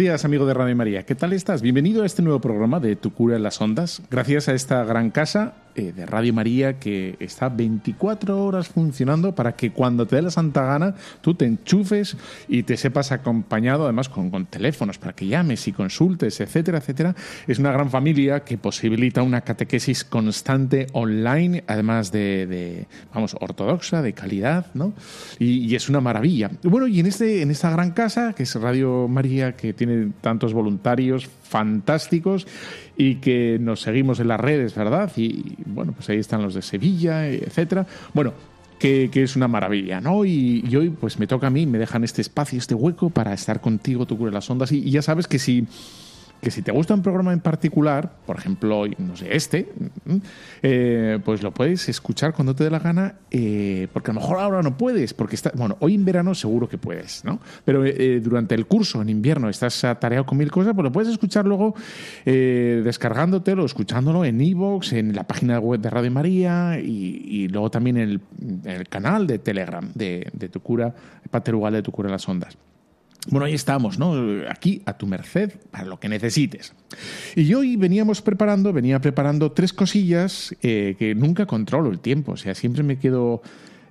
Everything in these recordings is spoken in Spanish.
Días, amigo de Radio María. ¿Qué tal estás? Bienvenido a este nuevo programa de Tu cura en las ondas. Gracias a esta gran casa eh, de Radio María que está 24 horas funcionando para que cuando te dé la santa gana tú te enchufes y te sepas acompañado, además con, con teléfonos para que llames y consultes, etcétera, etcétera. Es una gran familia que posibilita una catequesis constante online, además de, de, vamos, ortodoxa, de calidad, ¿no? Y, y es una maravilla. Bueno, y en, este, en esta gran casa, que es Radio María, que tiene tantos voluntarios fantásticos y que nos seguimos en las redes, ¿verdad? Y bueno, pues ahí están los de Sevilla, etcétera. Bueno, que, es una maravilla, ¿no? Y, hoy pues me toca a mí, me dejan este espacio, este hueco para estar contigo, tú cure las ondas. Y ya sabes que si que si te gusta un programa en particular, por ejemplo, no sé, este, eh, pues lo puedes escuchar cuando te dé la gana, eh, porque a lo mejor ahora no puedes, porque está, bueno, hoy en verano seguro que puedes, ¿no? Pero eh, durante el curso, en invierno, estás atareado con mil cosas, pues lo puedes escuchar luego descargándotelo, escuchándolo en iVoox, en la página web de Radio María y, luego también en el, en el, canal de Telegram de, de tu cura, Pater Ugal de tu cura en las ondas. Bueno, ahí estamos, ¿no? Aquí a tu merced para lo que necesites. Y hoy veníamos preparando, venía preparando tres cosillas eh, que nunca controlo el tiempo, o sea, siempre me quedo,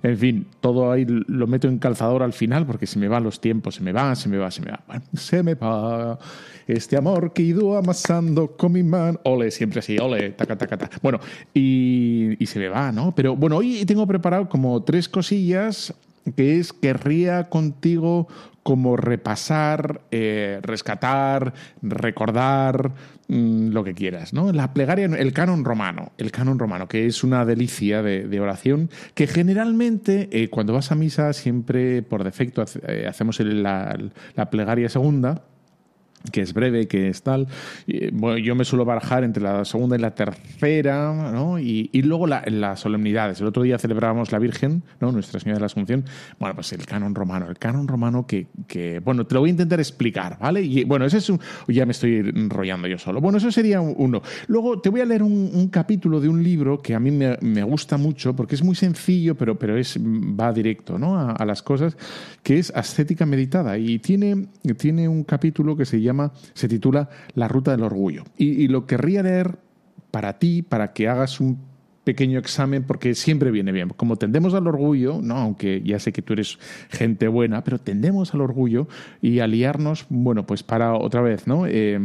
en fin, todo ahí lo meto en calzador al final porque se me van los tiempos, se me va, se me va, se me va. Bueno, se me va este amor que he ido amasando con mi mano. Ole, siempre así, ole, taca, taca, taca. Bueno, y, y se me va, ¿no? Pero bueno, hoy tengo preparado como tres cosillas que es querría contigo como repasar, eh, rescatar, recordar, mmm, lo que quieras, ¿no? La plegaria, el canon romano, el canon romano, que es una delicia de, oración, que generalmente eh, cuando vas a misa siempre por defecto hace, hacemos la, la plegaria segunda que es breve, que es tal. Yo me suelo barajar entre la segunda y la tercera, ¿no? Y, y luego la, las solemnidades. El otro día celebrábamos la Virgen, ¿no? Nuestra Señora de la Asunción. Bueno, pues el canon romano. El canon romano que, que bueno, te lo voy a intentar explicar, ¿vale? Y bueno, ese es un... Ya me estoy enrollando yo solo. Bueno, eso sería uno. Luego te voy a leer un, un capítulo de un libro que a mí me, me, gusta mucho porque es muy sencillo, pero, pero es, va directo, ¿no? A, a las cosas, que es ascética meditada. Y tiene, tiene un capítulo que se llama se titula La ruta del orgullo. Y, lo querría leer para ti, para que hagas un pequeño examen, porque siempre viene bien. Como tendemos al orgullo, ¿no? aunque ya sé que tú eres gente buena, pero tendemos al orgullo y a liarnos, bueno, pues para otra vez, ¿no? Eh,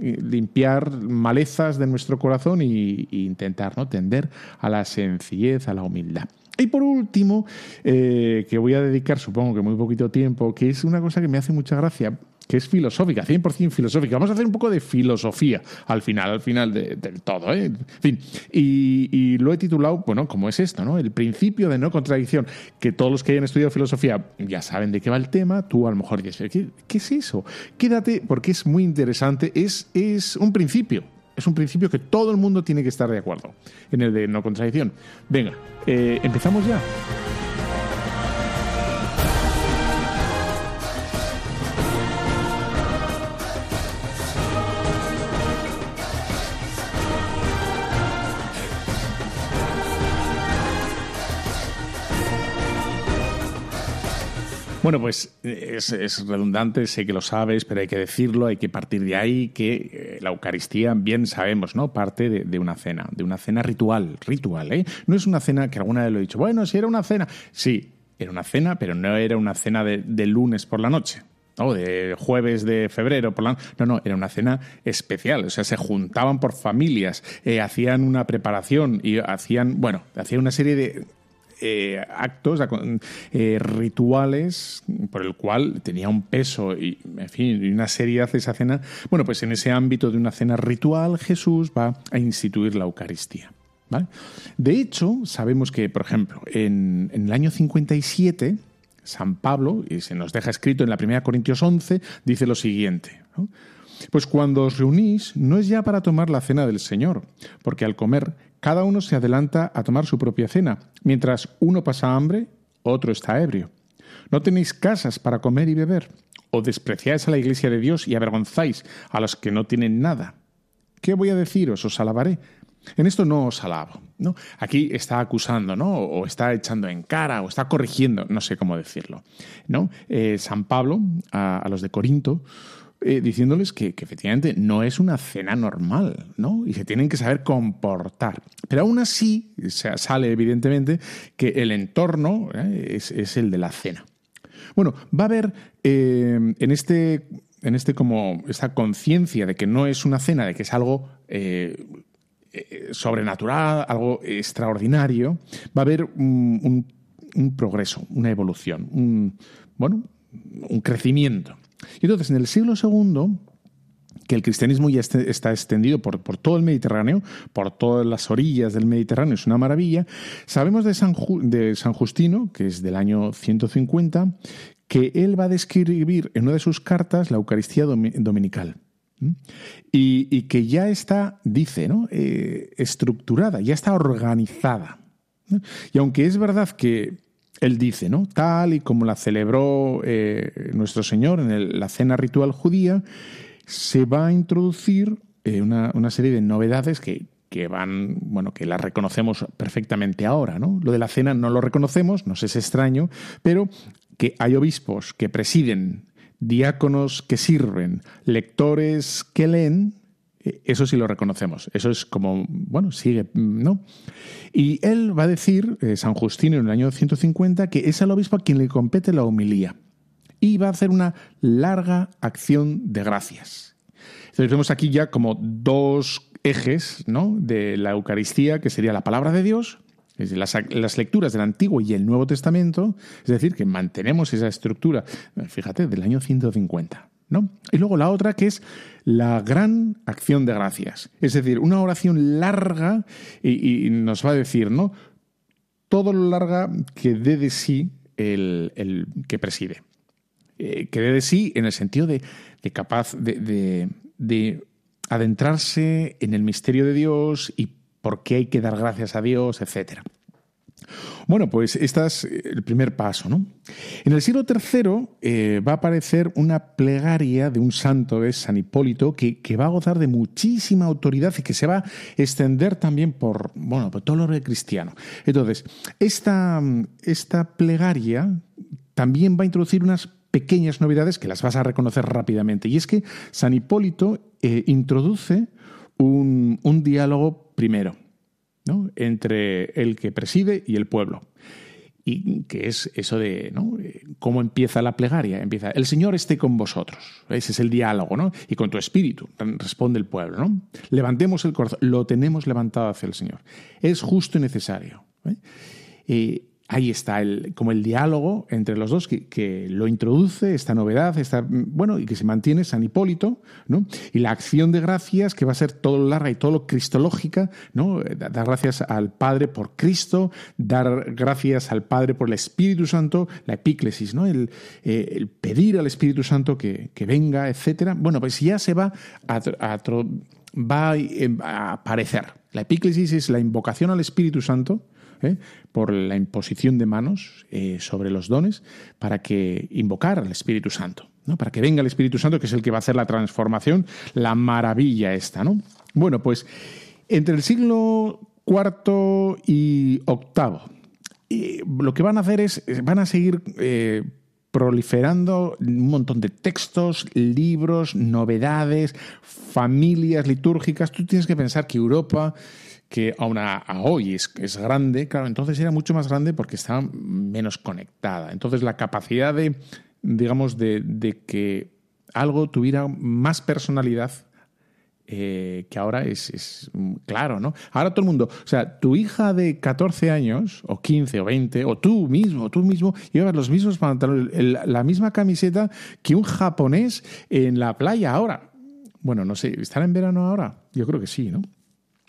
limpiar malezas de nuestro corazón y intentar, ¿no? Tender a la sencillez, a la humildad. Y por último, eh, que voy a dedicar, supongo que muy poquito tiempo, que es una cosa que me hace mucha gracia, que es filosófica, 100% filosófica. Vamos a hacer un poco de filosofía al final, al final de, del todo. ¿eh? En fin, y, y, lo he titulado, bueno, como es esto, ¿no? El principio de no contradicción, que todos los que hayan estudiado filosofía ya saben de qué va el tema, tú a lo mejor dices, ¿qué, qué es eso? Quédate porque es muy interesante, es, es un principio, es un principio que todo el mundo tiene que estar de acuerdo en el de no contradicción. Venga, eh, empezamos ya. Bueno, pues es, es, redundante, sé que lo sabes, pero hay que decirlo, hay que partir de ahí que eh, la Eucaristía, bien sabemos, ¿no? Parte de, una cena, de una cena ritual, ritual, ¿eh? No es una cena que alguna vez lo he dicho, bueno, si era una cena, sí, era una cena, pero no era una cena de, de lunes por la noche. ¿no? de jueves de febrero, por la... no, no, era una cena especial, o sea, se juntaban por familias, eh, hacían una preparación y hacían, bueno, hacían una serie de eh, actos, eh, rituales, por el cual tenía un peso y, en fin, una seriedad esa cena. Bueno, pues en ese ámbito de una cena ritual, Jesús va a instituir la Eucaristía. De hecho, sabemos que, por ejemplo, en, el año 57, San Pablo, y se nos deja escrito en la 1 Corintios 11, dice lo siguiente. Pues cuando os reunís no es ya para tomar la cena del Señor, porque al comer cada uno se adelanta a tomar su propia cena, mientras uno pasa hambre, otro está ebrio. No tenéis casas para comer y beber, o despreciáis a la iglesia de Dios y avergonzáis a los que no tienen nada. ¿Qué voy a deciros? Os alabaré. En esto no os alabo. ¿no? Aquí está acusando, ¿no? O está echando en cara, o está corrigiendo, no sé cómo decirlo. ¿no? Eh, San Pablo, a los de Corinto, eh, diciéndoles que, efectivamente no es una cena normal, ¿no? Y se tienen que saber comportar. Pero aún así sale evidentemente que el entorno eh, es, el de la cena. Bueno, va a haber eh, en este en este como esta conciencia de que no es una cena, de que es algo sobrenatural, algo extraordinario, va a haber un, un progreso, una evolución, un bueno, un crecimiento. Y entonces, en el siglo II, que el cristianismo ya este, está extendido por, todo el Mediterráneo, por todas las orillas del Mediterráneo, es una maravilla. Sabemos de San, de San Justino, que es del año 150, que él va a describir en una de sus cartas la Eucaristía dominical. Y, que ya está, dice, ¿no? Eh, estructurada, ya está organizada. Y aunque es verdad que él dice, ¿no? Tal y como la celebró eh, nuestro Señor en la cena ritual judía, se va a introducir eh, una, serie de novedades que, que, van, bueno, que las reconocemos perfectamente ahora, ¿no? Lo de la cena no lo reconocemos, nos es extraño, pero que hay obispos que presiden, diáconos que sirven, lectores que leen, eso sí lo reconocemos. Eso es como, bueno, sigue, ¿no? Y él va a decir, eh, San Justino en el año 150, que es al obispo a quien le compete la homilía. Y va a hacer una larga acción de gracias. Entonces vemos aquí ya como dos ejes ¿no? de la Eucaristía, que sería la palabra de Dios, las, las, lecturas del Antiguo y el Nuevo Testamento, es decir, que mantenemos esa estructura, fíjate, del año 150. ¿No? Y luego la otra que es la gran acción de gracias. Es decir, una oración larga y, nos va a decir, ¿no? Todo lo larga que dé de sí el, que preside. Eh, que dé de sí en el sentido de, capaz de, de adentrarse en el misterio de Dios y por qué hay que dar gracias a Dios, etcétera. Bueno, pues este es el primer paso. ¿no? En el siglo III eh, va a aparecer una plegaria de un santo, de San Hipólito, que, va a gozar de muchísima autoridad y que se va a extender también por, bueno, por todo lo cristiano. Entonces, esta, esta plegaria también va a introducir unas pequeñas novedades que las vas a reconocer rápidamente. Y es que San Hipólito eh, introduce un, un diálogo primero entre el que preside y el pueblo. Y que es eso de cómo empieza la plegaria. Empieza, el Señor esté con vosotros. Ese es el diálogo, ¿no? Y con tu espíritu, responde el pueblo, ¿no? Levantemos el corazón, lo tenemos levantado hacia el Señor. Es justo y necesario. ¿eh? Ahí está el, como el diálogo entre los dos que, lo introduce, esta novedad, esta, bueno, y que se mantiene San Hipólito, ¿no? Y la acción de gracias que va a ser todo lo larga y todo lo cristológica, ¿no? Dar gracias al Padre por Cristo, dar gracias al Padre por el Espíritu Santo, la epíclesis, ¿no? El, eh, pedir al Espíritu Santo que, venga, etcétera. Bueno, pues ya se va a, va a aparecer. La epíclesis es la invocación al Espíritu Santo, ¿eh? por la imposición de manos eh, sobre los dones para que invocar al Espíritu Santo, ¿no? para que venga el Espíritu Santo, que es el que va a hacer la transformación, la maravilla esta. ¿no? Bueno, pues entre el siglo IV y VIII, lo que van a hacer es, van a seguir eh, proliferando un montón de textos, libros, novedades, familias litúrgicas. Tú tienes que pensar que Europa que aún a, hoy es, grande, claro, entonces era mucho más grande porque estaba menos conectada. Entonces la capacidad de, digamos, de, que algo tuviera más personalidad eh, que ahora es, claro, ¿no? Ahora todo el mundo, o sea, tu hija de 14 años, o 15 o 20, o tú mismo, tú mismo, llevas los mismos pantalones, la misma camiseta que un japonés en la playa ahora. Bueno, no sé, ¿están en verano ahora? Yo creo que sí, ¿no?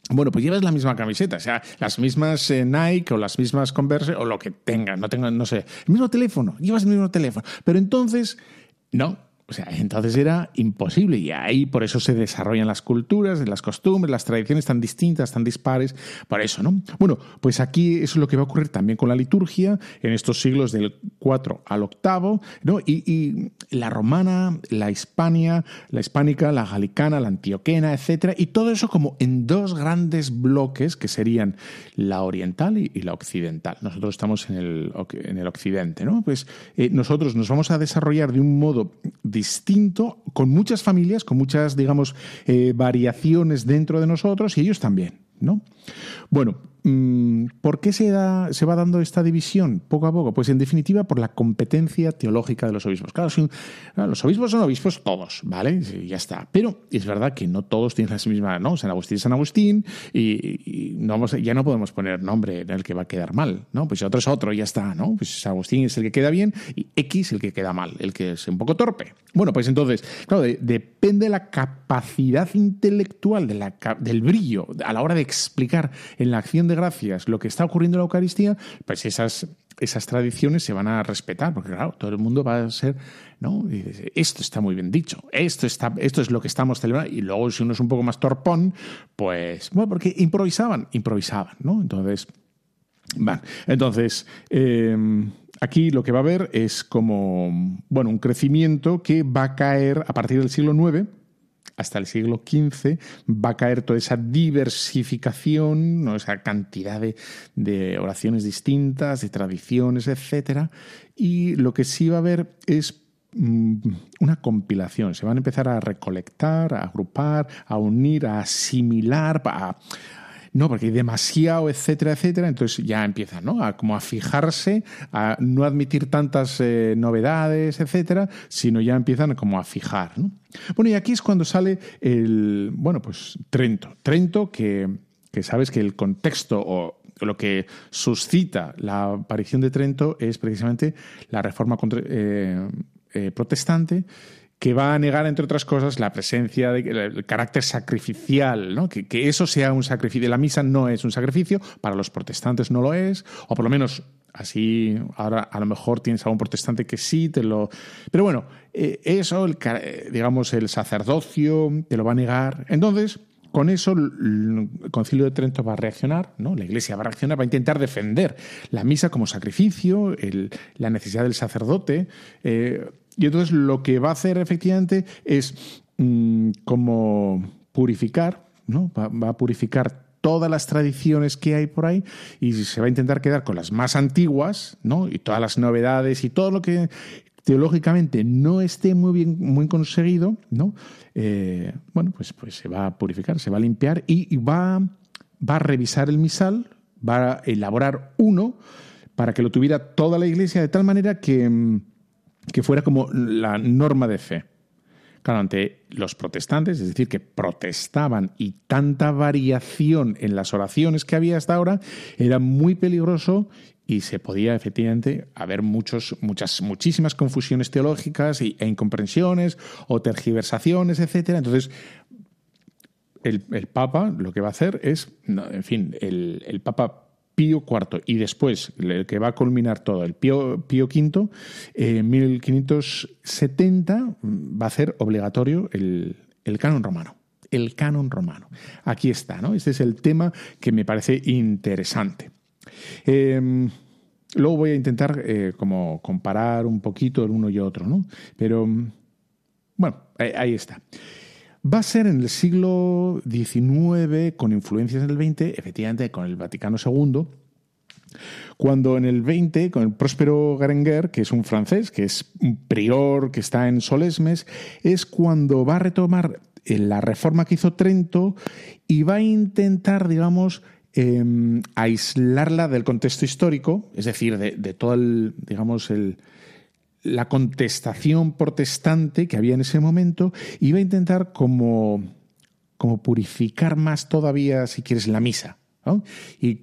Bueno, pues llevas la misma camiseta, o sea, las mismas eh, Nike o las mismas Converse o lo que tengas, no tengas, no sé, el mismo teléfono, llevas el mismo teléfono. Pero entonces, no, o sea, entonces era imposible y ahí por eso se desarrollan las culturas, las costumbres, las tradiciones tan distintas, tan dispares, por eso, ¿no? Bueno, pues aquí eso es lo que va a ocurrir también con la liturgia en estos siglos del 4 al 8, ¿no? Y, la romana, la hispania, la hispánica, la galicana, la antioquena, etcétera, y todo eso como en dos grandes bloques que serían la oriental y, la occidental. Nosotros estamos en el, en el occidente, ¿no? Pues eh, nosotros nos vamos a desarrollar de un modo distinto, con muchas familias, con muchas, digamos, eh, variaciones dentro de nosotros y ellos también, ¿no? Bueno, ¿Por qué se, da, se va dando esta división poco a poco? Pues en definitiva por la competencia teológica de los obispos. Claro, los obispos son obispos todos, ¿vale? ya está. Pero es verdad que no todos tienen la misma, ¿no? San Agustín San Agustín y, no ya no podemos poner nombre en el que va a quedar mal, ¿no? Pues otro es otro ya está, ¿no? Pues San Agustín es el que queda bien y X el que queda mal, el que es un poco torpe. Bueno, pues entonces, claro, depende de la capacidad intelectual, del brillo a la hora de explicar en la acción de gracias lo que está ocurriendo en la Eucaristía, pues esas, esas tradiciones se van a respetar, porque claro, todo el mundo va a ser, ¿no? esto está muy bien dicho, esto, está, esto es lo que estamos celebrando, y luego si uno es un poco más torpón, pues, bueno, porque improvisaban, improvisaban, ¿no? Entonces, bueno, entonces, em, aquí lo que va a haber es como, bueno, un crecimiento que va a caer a partir del siglo IX, hasta el siglo XV va a caer toda esa diversificación, esa cantidad de, oraciones distintas, de tradiciones, etc. Y lo que sí va a haber es mm, una compilación. Se van a empezar a recolectar, a agrupar, a unir, a asimilar, a, no, porque hay demasiado, etcétera, etcétera. Entonces ya empiezan, ¿no? A como a fijarse, a no admitir tantas eh, novedades, etcétera, sino ya empiezan como a fijar, ¿no? Bueno, y aquí es cuando sale el, bueno, pues Trento. Trento que, que sabes que el contexto o lo que suscita la aparición de Trento es precisamente la reforma eh, eh, protestante que va a negar, entre otras cosas, la presencia del carácter sacrificial, ¿no? que, eso sea un sacrificio. La misa no es un sacrificio, para los protestantes no lo es, o por lo menos así, ahora a lo mejor tienes a un protestante que sí, te lo... Pero bueno, eh, eso, el, digamos, el sacerdocio te lo va a negar. Entonces, con eso el Concilio de Trento va a reaccionar, ¿no? La Iglesia va a reaccionar, va a intentar defender la misa como sacrificio, la necesidad del sacerdote. Eh, y entonces lo que va a hacer efectivamente es mm, como purificar, ¿no? Va, a purificar todas las tradiciones que hay por ahí y se va a intentar quedar con las más antiguas, ¿no? Y todas las novedades y todo lo que teológicamente no esté muy bien, muy conseguido, ¿no? Eh, bueno, pues, pues se va a purificar, se va a limpiar y, va, va a revisar el misal, va a elaborar uno para que lo tuviera toda la iglesia de tal manera que que fuera como la norma de fe. Claro, ante los protestantes, es decir, que protestaban y tanta variación en las oraciones que había hasta ahora, era muy peligroso y se podía efectivamente haber muchos, muchas, muchísimas confusiones teológicas e incomprensiones o tergiversaciones, etc. Entonces, el, Papa lo que va a hacer es, en fin, el, el Papa Pío IV y después el que va a culminar todo, el Pío, Pío V, en 1570 va a ser obligatorio el, canon romano. El canon romano. Aquí está, ¿no? Este es el tema que me parece interesante. Em, luego voy a intentar eh, como comparar un poquito el uno y otro, ¿no? Pero bueno, ahí está. Va a ser en el siglo XIX, con influencias en el XX, efectivamente con el Vaticano II, cuando en el XX, con el próspero Garenguer, que es un francés, que es un prior que está en Solesmes, es cuando va a retomar eh, la reforma que hizo Trento y va a intentar, digamos, em, aislarla del contexto histórico, es decir, de, de todo el, digamos, el, la contestación protestante que había en ese momento, iba a intentar como como purificar más todavía, si quieres, la misa. Y,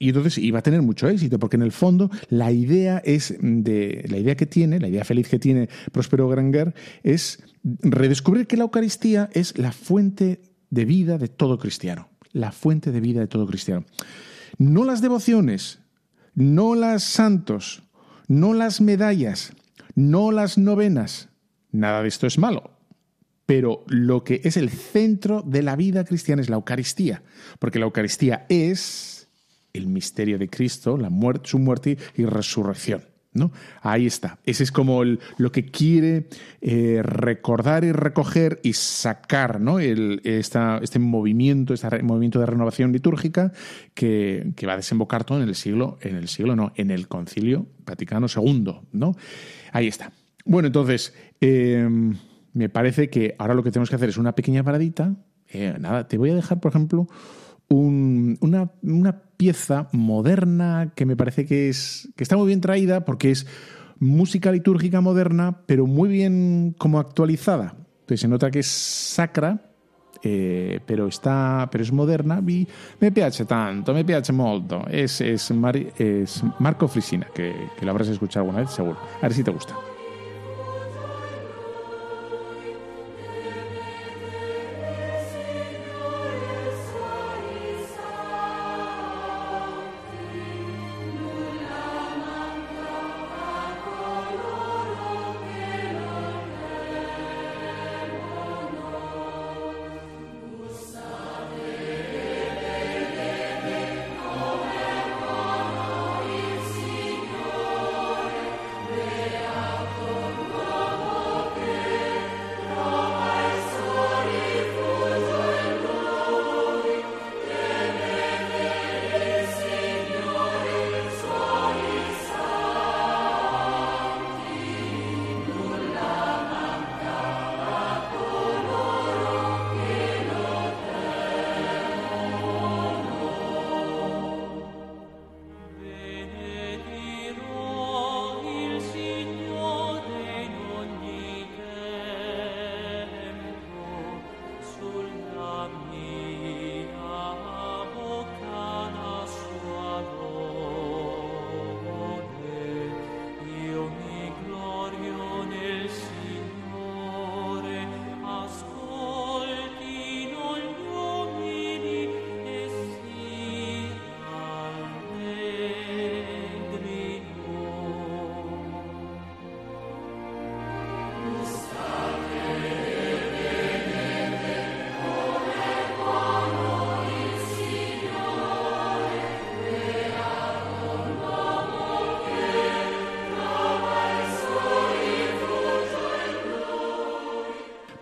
entonces iba a tener mucho éxito, porque en el fondo la idea es de la idea que tiene, la idea feliz que tiene Próspero Granger es redescubrir que la Eucaristía es la fuente de vida de todo cristiano, la fuente de vida de todo cristiano. No las devociones, no las santos, no las medallas, no las novenas. Nada de esto es malo. Pero lo que es el centro de la vida cristiana es la Eucaristía, porque la Eucaristía es el misterio de Cristo, la muerte, su muerte y resurrección. ¿no? Ahí está. Ese es como lo que quiere eh, recordar y recoger y sacar ¿no? Este movimiento, este movimiento de renovación litúrgica que, va a desembocar todo en el siglo, en el siglo no, en el Concilio Vaticano II. ¿no? Ahí está. Bueno, entonces, em, me parece que ahora lo que tenemos que hacer es una pequeña paradita. Eh, nada, te voy a dejar, por ejemplo, una, pieza moderna que me parece que, es, que está muy bien traída porque es música litúrgica moderna, pero muy bien como actualizada. Entonces se nota que es sacra, eh, pero está pero es moderna y me piace tanto, me piace molto. Es, es, es Marco Frisina, que, que lo habrás escuchado alguna vez, seguro. A ver si te gusta.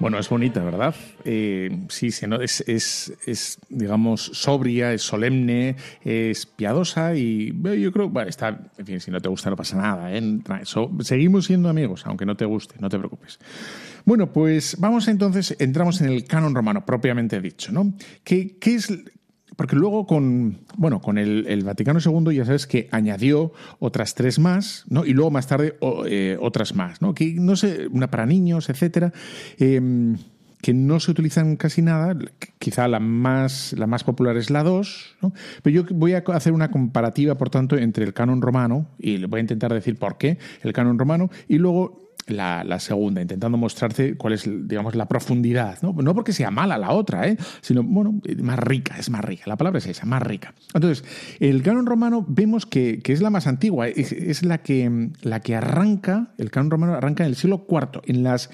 Bueno, es bonita, ¿verdad? Eh, sí, es, es, es, digamos, sobria, es solemne, es piadosa y yo creo, bueno, está, en fin, si no te gusta no pasa nada, ¿eh? seguimos siendo amigos, aunque no te guste, no te preocupes. Bueno, pues vamos entonces, entramos en el canon romano propiamente dicho, ¿no? ¿Qué, qué es, porque luego con, bueno, con el, Vaticano II ya sabes que añadió otras tres más, ¿no? Y luego más tarde eh, otras más, ¿no? Que no sé, una para niños, etcétera. Em, que no se utilizan casi nada, quizá la más, la más popular es la 2, ¿no? pero yo voy a hacer una comparativa, por tanto, entre el canon romano, y le voy a intentar decir por qué el canon romano, y luego la, segunda, intentando mostrarte cuál es, digamos, la profundidad. ¿no? no porque sea mala la otra, ¿eh? sino, bueno, más rica, es más rica. La palabra es esa, más rica. Entonces, el canon romano vemos que, es la más antigua, es, la, que, la que arranca, el canon romano arranca en el siglo IV, en las,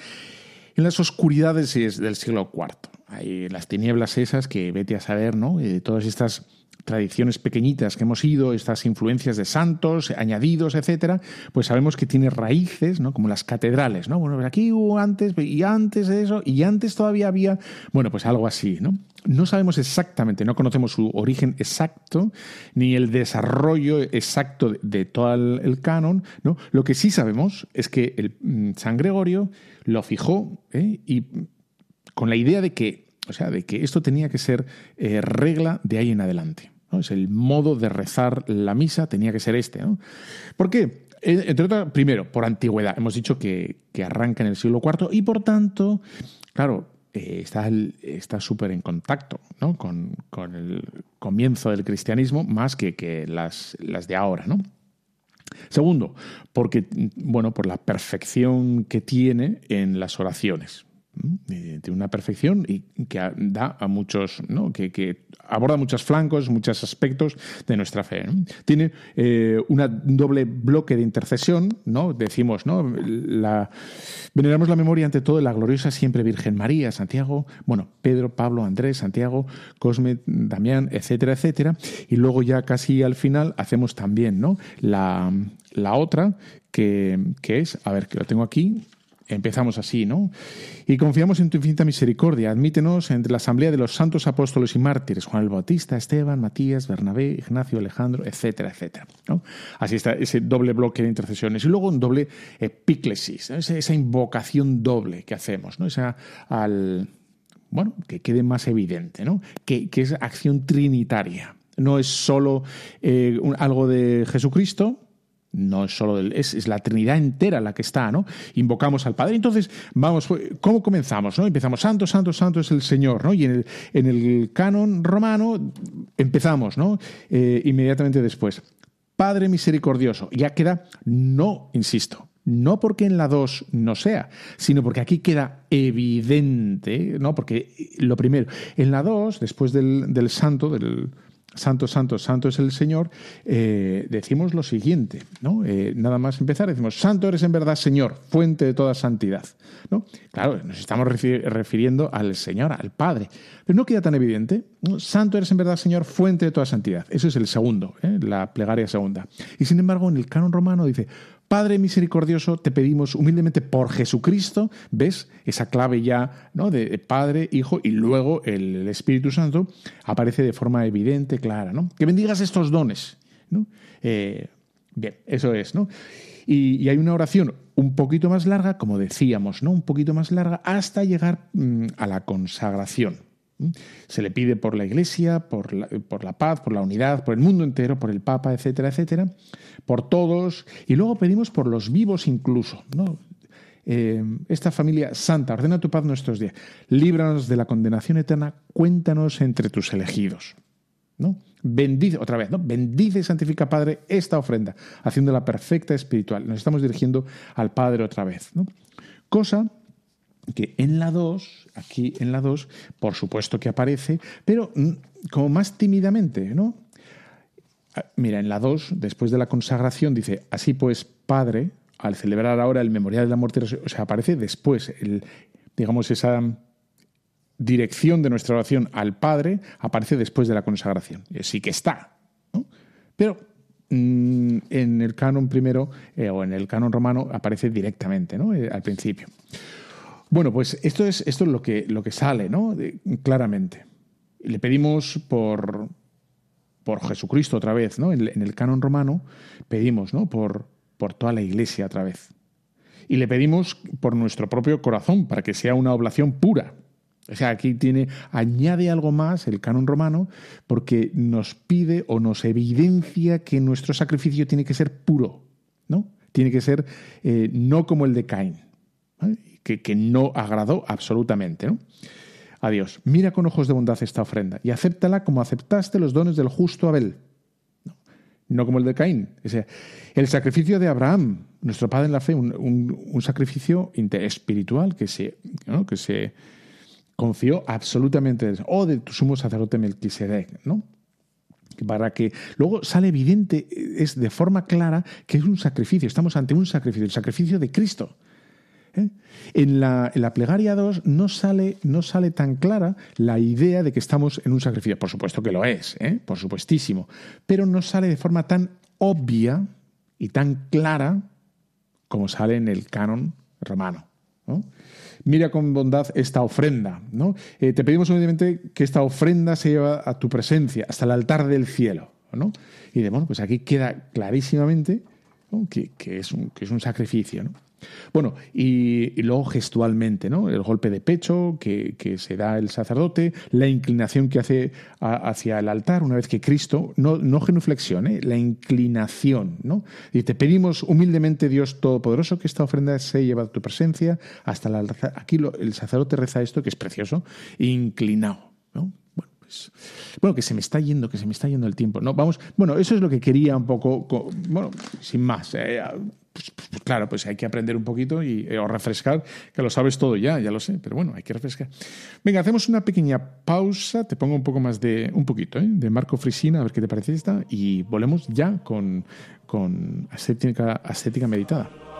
en las oscuridades del siglo IV. Hay las tinieblas esas que vete a saber, ¿no? Eh, todas estas tradiciones pequeñitas que hemos ido, estas influencias de santos, añadidos, etcétera, pues sabemos que tiene raíces, ¿no? Como las catedrales, ¿no? Bueno, aquí hubo antes, y antes de eso, y antes todavía había, bueno, pues algo así, ¿no? No sabemos exactamente, no conocemos su origen exacto, ni el desarrollo exacto de, todo el, canon, ¿no? Lo que sí sabemos es que el mm, San Gregorio lo fijó ¿eh? y con la idea de que o sea, de que esto tenía que ser eh, regla de ahí en adelante. Es el modo de rezar la misa tenía que ser este. ¿no? ¿Por qué? Eh, entre otras, primero, por antigüedad. Hemos dicho que, arranca en el siglo IV y por tanto, claro, eh, está súper en contacto ¿no? con, el comienzo del cristianismo más que, que las, las de ahora, ¿no? Segundo, porque, bueno, por la perfección que tiene en las oraciones de una perfección y que da a muchos, ¿no? que, que, aborda muchos flancos, muchos aspectos de nuestra fe. Tiene eh, un doble bloque de intercesión, ¿no? decimos, ¿no? La, veneramos la memoria ante todo de la gloriosa siempre Virgen María, Santiago, bueno, Pedro, Pablo, Andrés, Santiago, Cosme, Damián, etcétera, etcétera. Y luego ya casi al final hacemos también ¿no? la, la otra, que, que es, a ver, que lo tengo aquí, Empezamos así, ¿no? Y confiamos en tu infinita misericordia. Admítenos entre la asamblea de los santos apóstoles y mártires, Juan el Bautista, Esteban, Matías, Bernabé, Ignacio, Alejandro, etcétera, etcétera. Así está ese doble bloque de intercesiones. Y luego un doble epíclesis, esa, invocación doble que hacemos, ¿no? Esa al. Bueno, que quede más evidente, ¿no? Que, es acción trinitaria. No es solo eh, algo de Jesucristo, no es solo es, la Trinidad entera la que está, ¿no? Invocamos al Padre. Entonces, vamos, ¿cómo comenzamos? ¿no? Empezamos, Santo, Santo, Santo es el Señor, ¿no? Y en el, en el canon romano empezamos, ¿no? Eh, inmediatamente después. Padre misericordioso. Ya queda, no, insisto, no porque en la 2 no sea, sino porque aquí queda evidente, ¿no? Porque lo primero, en la 2, después del, del santo, del, Santo, santo, santo es el Señor, eh, decimos lo siguiente, ¿no? Eh, nada más empezar, decimos, santo eres en verdad Señor, fuente de toda santidad. ¿no? Claro, nos estamos refiriendo al Señor, al Padre, pero no queda tan evidente. Santo eres en verdad Señor, fuente de toda santidad. Eso es el segundo, ¿eh? la plegaria segunda. Y sin embargo, en el canon romano dice, Padre misericordioso, te pedimos humildemente por Jesucristo, ¿ves? Esa clave ya ¿no? de Padre, Hijo y luego el Espíritu Santo aparece de forma evidente, clara, ¿no? Que bendigas estos dones, ¿no? Eh, bien, eso es, ¿no? Y, hay una oración un poquito más larga, como decíamos, ¿no? Un poquito más larga hasta llegar mm, a la consagración. Se le pide por la Iglesia, por la, por la, paz, por la unidad, por el mundo entero, por el Papa, etcétera, etcétera, por todos, y luego pedimos por los vivos incluso. ¿no? Eh, esta familia santa, ordena tu paz nuestros días, líbranos de la condenación eterna, cuéntanos entre tus elegidos. ¿no? Bendice, otra vez, ¿no? Bendice y santifica, Padre, esta ofrenda, haciéndola perfecta espiritual. Nos estamos dirigiendo al Padre otra vez, ¿no? Cosa que en la 2, aquí en la 2, por supuesto que aparece, pero mm, como más tímidamente, ¿no? Ah, mira, en la 2, después de la consagración, dice, así pues, Padre, al celebrar ahora el memorial de la muerte, o sea, aparece después, digamos, esa dirección de nuestra oración al Padre aparece después de la consagración. Sí que está, ¿no? Pero mm, en el canon primero eh, o en el canon romano aparece directamente, ¿no? Eh, al principio. Bueno, pues esto es, esto es lo, que, lo que sale, ¿no? claramente. Le pedimos por, por Jesucristo otra vez, ¿no? En, el canon romano pedimos, ¿no? Por, por toda la iglesia otra vez. Y le pedimos por nuestro propio corazón, para que sea una oblación pura. O sea, aquí tiene, añade algo más el canon romano, porque nos pide o nos evidencia que nuestro sacrificio tiene que ser puro, ¿no? Tiene que ser eh, no como el de Caín que, no agradó absolutamente. ¿no? Adiós. Mira con ojos de bondad esta ofrenda y acéptala como aceptaste los dones del justo Abel. No, como el de Caín. el sacrificio de Abraham, nuestro padre en la fe, un, sacrificio espiritual que se, que se confió absolutamente. O de tu sumo sacerdote Melquisedec, ¿no? para que luego sale evidente, es de forma clara que es un sacrificio, estamos ante un sacrificio, el sacrificio de Cristo. ¿Eh? En, la, plegaria 2 no sale, no sale tan clara la idea de que estamos en un sacrificio. Por supuesto que lo es, ¿eh? por supuestísimo, pero no sale de forma tan obvia y tan clara como sale en el canon romano. Mira con bondad esta ofrenda. ¿no? Eh, te pedimos obviamente que esta ofrenda se lleve a tu presencia hasta el altar del cielo. ¿no? Y de, bueno, pues aquí queda clarísimamente que, es un, que es un sacrificio. ¿no? Bueno, y, luego gestualmente, ¿no? El golpe de pecho que, se da el sacerdote, la inclinación que hace hacia el altar una vez que Cristo, no, no genuflexión, ¿eh? la inclinación, ¿no? Y te pedimos humildemente, Dios Todopoderoso, que esta ofrenda se lleve a tu presencia hasta la Aquí el sacerdote reza esto, que es precioso, inclinado, ¿no? Bueno, pues, bueno, que se me está yendo, que se me está yendo el tiempo. No, vamos, bueno, eso es lo que quería un poco, bueno, sin más. Eh, pues, claro, pues hay que aprender un poquito y, eh, o refrescar, que lo sabes todo ya, ya lo sé, pero bueno, hay que refrescar. Venga, hacemos una pequeña pausa, te pongo un poco más de, un poquito, ¿eh? de Marco Frisina, a ver qué te parece esta, y volvemos ya con, con ascética meditada.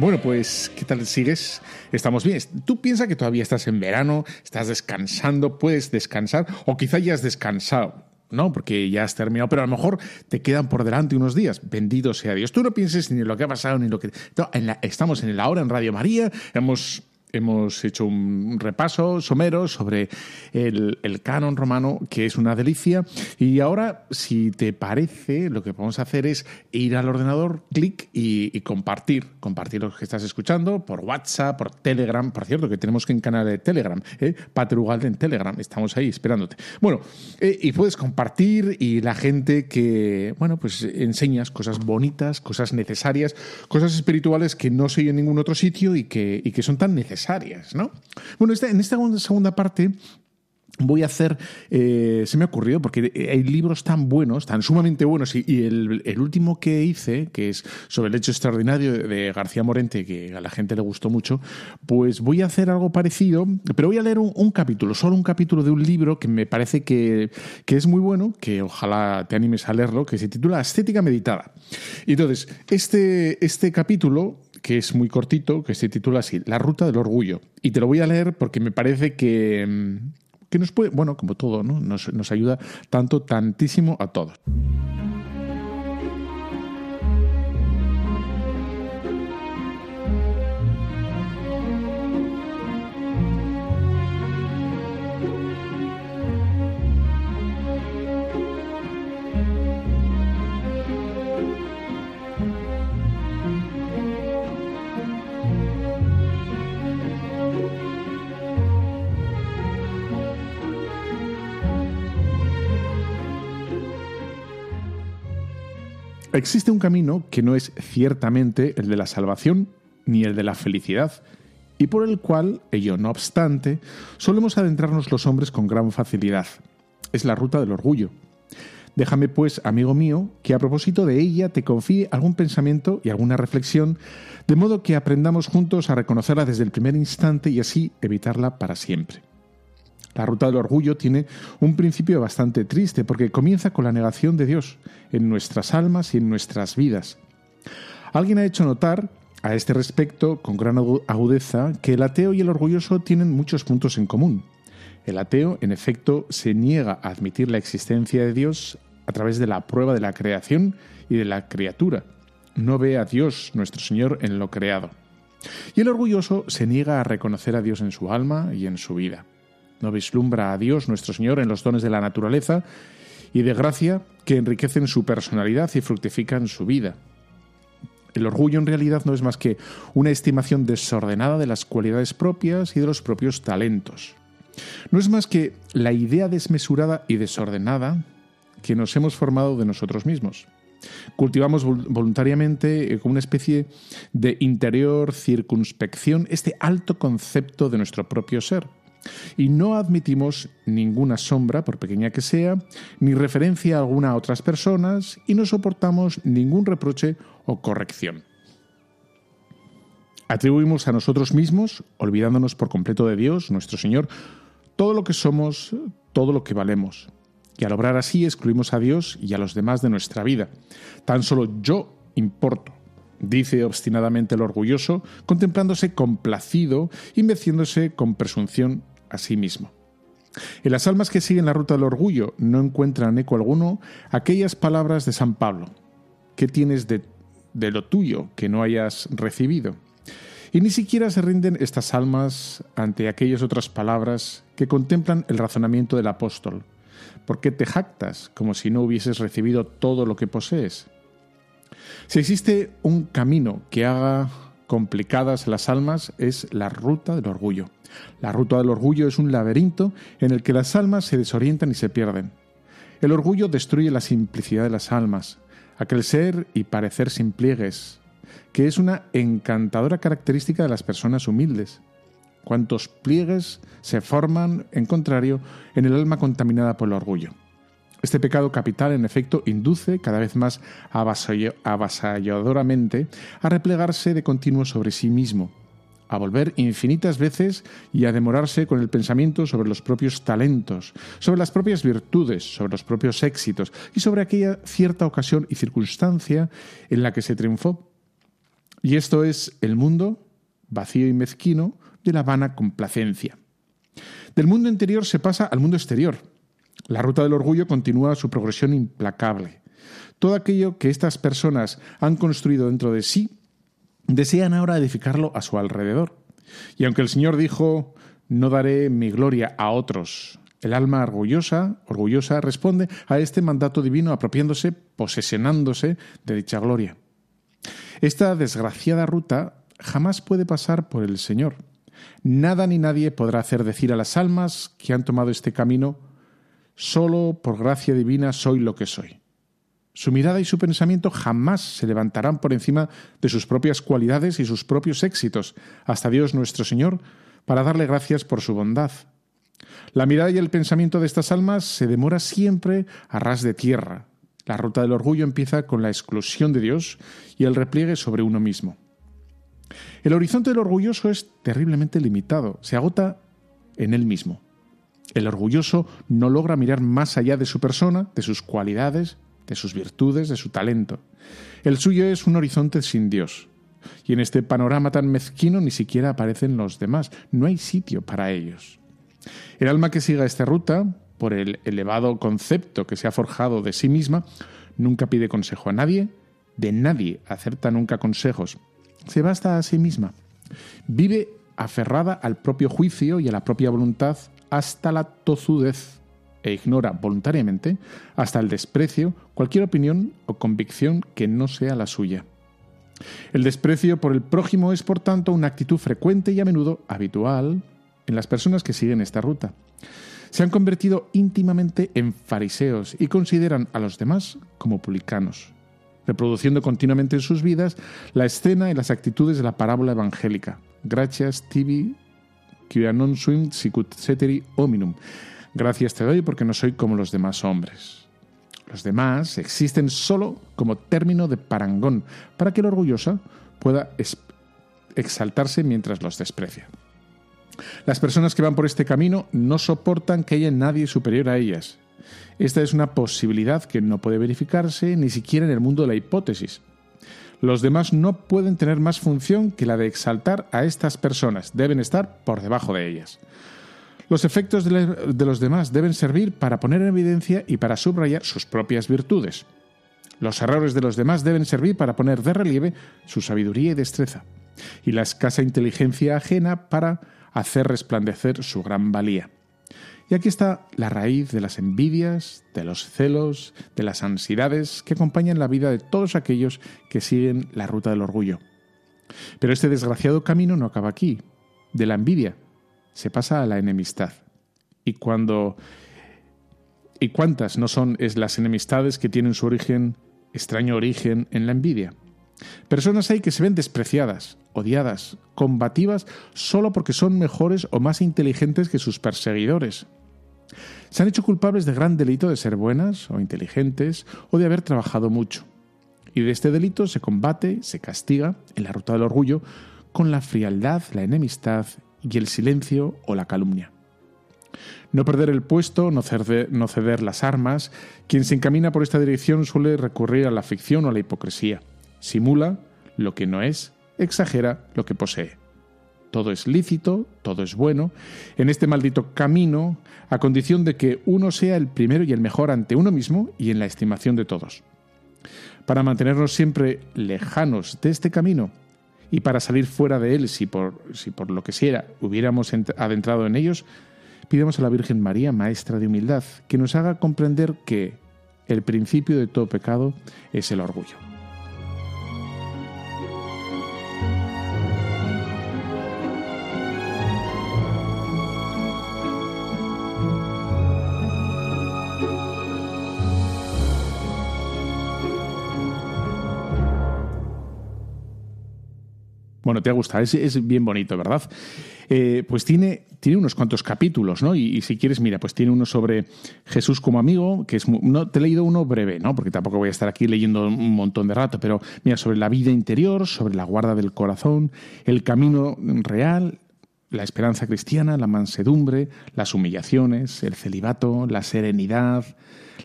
Bueno, pues, ¿qué tal sigues? Estamos bien. Tú piensas que todavía estás en verano, estás descansando, puedes descansar, o quizá ya has descansado. ¿no? Porque ya has terminado, pero a lo mejor te quedan por delante unos días. Bendito sea Dios. Tú no pienses ni en lo que ha pasado, ni lo que... estamos en la hora en Radio María, hemos hemos hecho un repaso somero sobre el, canon romano, que es una delicia. Y ahora, si te parece, lo que vamos a hacer es ir al ordenador, clic y, compartir. Compartir lo que estás escuchando por WhatsApp, por Telegram. Por cierto, que tenemos que en canal de Telegram, ¿eh? Patrugal en Telegram. Estamos ahí esperándote. Bueno, eh, y puedes compartir y la gente que, bueno, pues enseñas cosas bonitas, cosas necesarias, cosas espirituales que no se en ningún otro sitio y que, y que son tan necesarias ¿no? Bueno, en esta segunda parte voy a hacer, eh, se me ha ocurrido, porque hay libros tan buenos, tan sumamente buenos, y, el, último que hice, que es sobre el hecho extraordinario de, García Morente, que a la gente le gustó mucho, pues voy a hacer algo parecido, pero voy a leer un, capítulo, solo un capítulo de un libro que me parece que, que, es muy bueno, que ojalá te animes a leerlo, que se titula Estética Meditada. Y entonces, este, este capítulo que es muy cortito, que se titula así, La Ruta del Orgullo. Y te lo voy a leer porque me parece que, mm, que nos puede, bueno, como todo, ¿no? nos, nos ayuda tanto, tantísimo a todos. Existe un camino que no es ciertamente el de la salvación ni el de la felicidad, y por el cual, ello no obstante, solemos adentrarnos los hombres con gran facilidad. Es la ruta del orgullo. Déjame, pues, amigo mío, que a propósito de ella te confíe algún pensamiento y alguna reflexión, de modo que aprendamos juntos a reconocerla desde el primer instante y así evitarla para siempre. La ruta del orgullo tiene un principio bastante triste porque comienza con la negación de Dios en nuestras almas y en nuestras vidas. Alguien ha hecho notar a este respecto con gran agudeza que el ateo y el orgulloso tienen muchos puntos en común. El ateo, en efecto, se niega a admitir la existencia de Dios a través de la prueba de la creación y de la criatura. No ve a Dios, nuestro Señor, en lo creado. Y el orgulloso se niega a reconocer a Dios en su alma y en su vida no vislumbra a Dios nuestro Señor en los dones de la naturaleza y de gracia que enriquecen su personalidad y fructifican su vida. El orgullo en realidad no es más que una estimación desordenada de las cualidades propias y de los propios talentos. No es más que la idea desmesurada y desordenada que nos hemos formado de nosotros mismos. Cultivamos voluntariamente, eh, como una especie de interior circunspección, este alto concepto de nuestro propio ser, y no admitimos ninguna sombra, por pequeña que sea, ni referencia alguna a otras personas y no soportamos ningún reproche o corrección. Atribuimos a nosotros mismos, olvidándonos por completo de Dios, nuestro Señor, todo lo que somos, todo lo que valemos. Y al obrar así excluimos a Dios y a los demás de nuestra vida. Tan solo yo importo, dice obstinadamente el orgulloso, contemplándose complacido y meciéndose con presunción a sí mismo. En las almas que siguen la ruta del orgullo no encuentran eco alguno aquellas palabras de San Pablo. ¿Qué tienes de, de lo tuyo que no hayas recibido? Y ni siquiera se rinden estas almas ante aquellas otras palabras que contemplan el razonamiento del apóstol. ¿Por qué te jactas como si no hubieses recibido todo lo que posees? Si existe un camino que haga complicadas las almas, es la ruta del orgullo. La ruta del orgullo es un laberinto en el que las almas se desorientan y se pierden. El orgullo destruye la simplicidad de las almas, aquel ser y parecer sin pliegues, que es una encantadora característica de las personas humildes. Cuántos pliegues se forman, en contrario, en el alma contaminada por el orgullo. Este pecado capital, en efecto, induce cada vez más avasalladoramente a replegarse de continuo sobre sí mismo, a volver infinitas veces y a demorarse con el pensamiento sobre los propios talentos, sobre las propias virtudes, sobre los propios éxitos y sobre aquella cierta ocasión y circunstancia en la que se triunfó. Y esto es el mundo vacío y mezquino de la vana complacencia. Del mundo interior se pasa al mundo exterior. La ruta del orgullo continúa su progresión implacable. Todo aquello que estas personas han construido dentro de sí desean ahora edificarlo a su alrededor. Y aunque el Señor dijo, no daré mi gloria a otros, el alma orgullosa, orgullosa responde a este mandato divino apropiándose, posesionándose de dicha gloria. Esta desgraciada ruta jamás puede pasar por el Señor. Nada ni nadie podrá hacer decir a las almas que han tomado este camino, solo por gracia divina soy lo que soy. Su mirada y su pensamiento jamás se levantarán por encima de sus propias cualidades y sus propios éxitos, hasta Dios nuestro Señor, para darle gracias por su bondad. La mirada y el pensamiento de estas almas se demora siempre a ras de tierra. La ruta del orgullo empieza con la exclusión de Dios y el repliegue sobre uno mismo. El horizonte del orgulloso es terriblemente limitado, se agota en él mismo. El orgulloso no logra mirar más allá de su persona, de sus cualidades, de sus virtudes, de su talento. El suyo es un horizonte sin Dios. Y en este panorama tan mezquino ni siquiera aparecen los demás. No hay sitio para ellos. El alma que siga esta ruta, por el elevado concepto que se ha forjado de sí misma, nunca pide consejo a nadie, de nadie acepta nunca consejos. Se basta a sí misma. Vive aferrada al propio juicio y a la propia voluntad hasta la tozudez e ignora voluntariamente hasta el desprecio cualquier opinión o convicción que no sea la suya. El desprecio por el prójimo es, por tanto, una actitud frecuente y a menudo habitual en las personas que siguen esta ruta. Se han convertido íntimamente en fariseos y consideran a los demás como publicanos, reproduciendo continuamente en sus vidas la escena y las actitudes de la parábola evangélica. Gracias tibi non Gracias te doy porque no soy como los demás hombres. Los demás existen solo como término de parangón para que el orgulloso pueda exaltarse mientras los desprecia. Las personas que van por este camino no soportan que haya nadie superior a ellas. Esta es una posibilidad que no puede verificarse ni siquiera en el mundo de la hipótesis. Los demás no pueden tener más función que la de exaltar a estas personas, deben estar por debajo de ellas. Los efectos de, los demás deben servir para poner en evidencia y para subrayar sus propias virtudes. Los errores de los demás deben servir para poner de relieve su sabiduría y destreza, y la escasa inteligencia ajena para hacer resplandecer su gran valía. Y aquí está la raíz de las envidias, de los celos, de las ansiedades que acompañan la vida de todos aquellos que siguen la ruta del orgullo. Pero este desgraciado camino no acaba aquí. De la envidia se pasa a la enemistad. Y cuando y cuántas no son es las enemistades que tienen su origen, extraño origen, en la envidia. Personas hay que se ven despreciadas, odiadas, combativas solo porque son mejores o más inteligentes que sus perseguidores. Se han hecho culpables de gran delito de ser buenas o inteligentes o de haber trabajado mucho. Y de este delito se combate, se castiga, en la ruta del orgullo, con la frialdad, la enemistad y el silencio o la calumnia. No perder el puesto, no ceder, las armas. Quien se encamina por esta dirección suele recurrir a la ficción o a la hipocresía. Simula lo que no es, exagera lo que posee. Todo es lícito, todo es bueno, en este maldito camino, a condición de que uno sea el primero y el mejor ante uno mismo y en la estimación de todos. Para mantenernos siempre lejanos de este camino y para salir fuera de él si por, si por lo que sea hubiéramos adentrado en ellos, pidamos a la Virgen María, Maestra de Humildad, que nos haga comprender que el principio de todo pecado es el orgullo. Bueno, te ha gustado, es, bien bonito, ¿verdad? Eh, pues tiene, tiene unos cuantos capítulos, ¿no? Y, si quieres, mira, pues tiene uno sobre Jesús como amigo, que es... No, te he leído uno breve, ¿no? Porque tampoco voy a estar aquí leyendo un montón de rato, pero mira, sobre la vida interior, sobre la guarda del corazón, el camino real, la esperanza cristiana, la mansedumbre, las humillaciones, el celibato, la serenidad,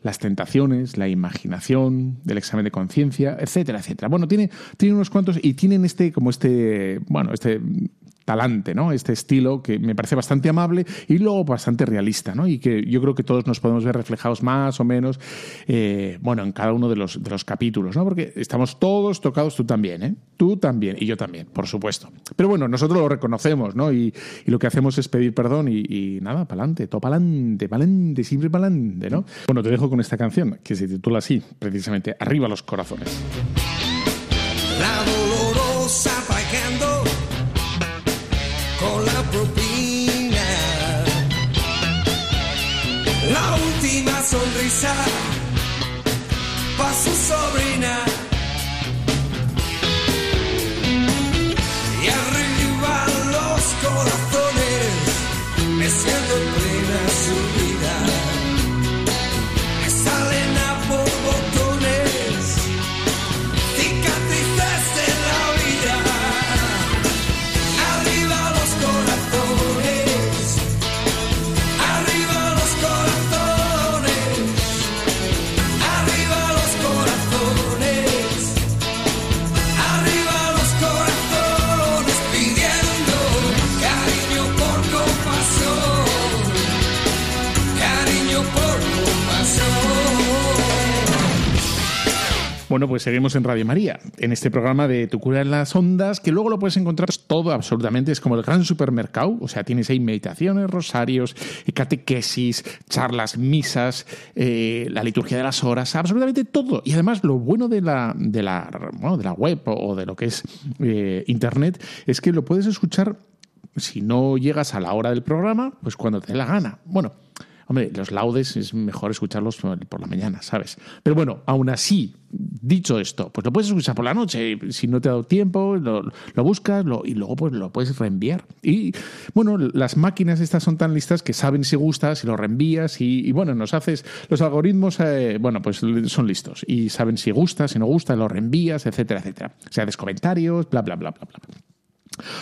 las tentaciones, la imaginación, el examen de conciencia, etcétera, etcétera. Bueno, tiene, tiene unos cuantos y tienen este, como este, bueno, este talante, ¿no? Este estilo que me parece bastante amable y luego bastante realista, ¿no? Y que yo creo que todos nos podemos ver reflejados más o menos, eh, bueno, en cada uno de los, de los capítulos, ¿no? Porque estamos todos tocados, tú también, ¿eh? Tú también y yo también, por supuesto. Pero bueno, nosotros lo reconocemos, ¿no? Y, lo que hacemos es pedir perdón y, nada, pa'lante, todo pa'lante, pa'lante, siempre pa'lante, ¿no? Bueno, te dejo con esta canción que se titula así, precisamente, Arriba los corazones. Sonrisa para su sobrina. Bueno, pues seguimos en Radio María, en este programa de Tu cura en las ondas, que luego lo puedes encontrar todo absolutamente, es como el gran supermercado, o sea, tienes ahí meditaciones, rosarios, catequesis, charlas, misas, eh, la liturgia de las horas, absolutamente todo. Y además lo bueno de la, de la, de la web o de lo que es eh, Internet es que lo puedes escuchar si no llegas a la hora del programa, pues cuando te dé la gana. Bueno, Hombre, los laudes es mejor escucharlos por la mañana, ¿sabes? Pero bueno, aún así, dicho esto, pues lo puedes escuchar por la noche. Si no te ha dado tiempo, lo, buscas y luego pues lo puedes reenviar. Y bueno, las máquinas estas son tan listas que saben si gustas, si lo reenvías y, bueno, nos haces, los algoritmos, eh, bueno, pues son listos y saben si gusta, si no gusta, lo reenvías, etcétera, etcétera. O sea, des comentarios, bla, bla, bla, bla, bla.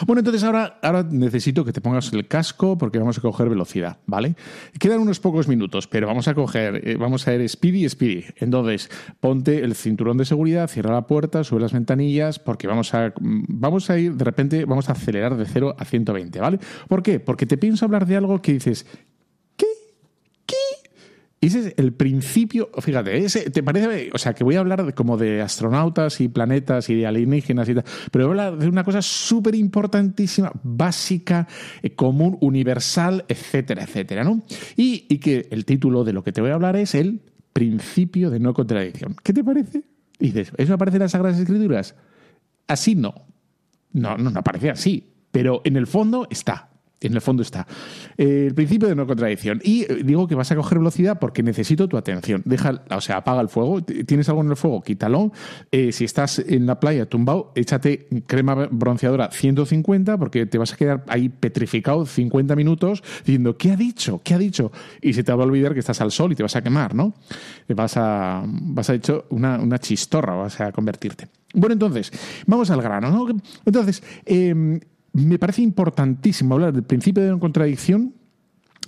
Bueno, entonces ahora, ahora necesito que te pongas el casco porque vamos a coger velocidad, ¿vale? Quedan unos pocos minutos, pero vamos a coger, eh, vamos a ir speedy, speedy. Entonces, ponte el cinturón de seguridad, cierra la puerta, sube las ventanillas, porque vamos a, vamos a ir, de repente, vamos a acelerar de 0 a 120, ¿vale? ¿Por qué? Porque te pienso hablar de algo que dices, ese es el principio, fíjate, ese, ¿te parece? O sea, que voy a hablar como de astronautas y planetas y de alienígenas y tal, pero voy a hablar de una cosa súper importantísima, básica, eh, común, universal, etcétera, etcétera, ¿no? Y, y que el título de lo que te voy a hablar es el principio de no contradicción. ¿Qué te parece? Dices, ¿eso aparece en las Sagradas Escrituras? Así no. No, no, no aparece así, pero en el fondo está. En el fondo está. Eh, el principio de no contradicción. Y eh, digo que vas a coger velocidad porque necesito tu atención. Deja, o sea, apaga el fuego. ¿Tienes algo en el fuego? Quítalo. Eh, si estás en la playa tumbado, échate crema bronceadora 150 porque te vas a quedar ahí petrificado 50 minutos diciendo, ¿qué ha dicho? ¿Qué ha dicho? Y se te va a olvidar que estás al sol y te vas a quemar, ¿no? Vas a, vas a hecho una, una chistorra, vas a convertirte. Bueno, entonces, vamos al grano. ¿no? Entonces, eh, me parece importantísimo hablar del principio de no contradicción